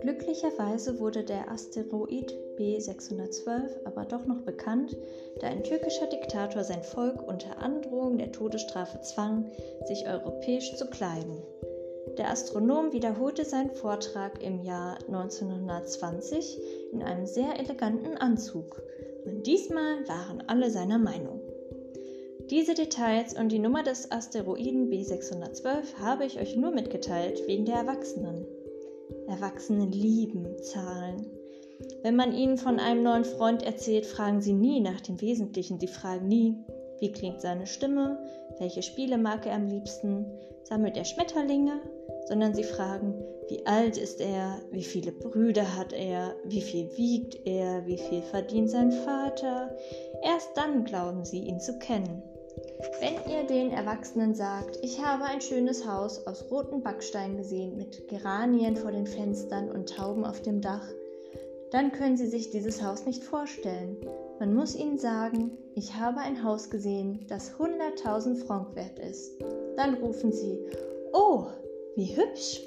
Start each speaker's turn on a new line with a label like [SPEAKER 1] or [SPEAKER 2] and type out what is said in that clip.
[SPEAKER 1] Glücklicherweise wurde der Asteroid B612 aber doch noch bekannt, da ein türkischer Diktator sein Volk unter Androhung der Todesstrafe zwang, sich europäisch zu kleiden. Der Astronom wiederholte seinen Vortrag im Jahr 1920 in einem sehr eleganten Anzug, und diesmal waren alle seiner Meinung. Diese Details und die Nummer des Asteroiden B612 habe ich euch nur mitgeteilt wegen der Erwachsenen. Erwachsene lieben Zahlen. Wenn man ihnen von einem neuen Freund erzählt, fragen sie nie nach dem Wesentlichen. Sie fragen nie, wie klingt seine Stimme, welche Spiele mag er am liebsten, sammelt er Schmetterlinge, sondern sie fragen, wie alt ist er, wie viele Brüder hat er, wie viel wiegt er, wie viel verdient sein Vater. Erst dann glauben sie, ihn zu kennen. Wenn ihr den Erwachsenen sagt, ich habe ein schönes Haus aus roten Backstein gesehen mit Geranien vor den Fenstern und Tauben auf dem Dach, dann können sie sich dieses Haus nicht vorstellen. Man muss ihnen sagen, ich habe ein Haus gesehen, das 100.000 Franc wert ist. Dann rufen sie, oh, wie hübsch!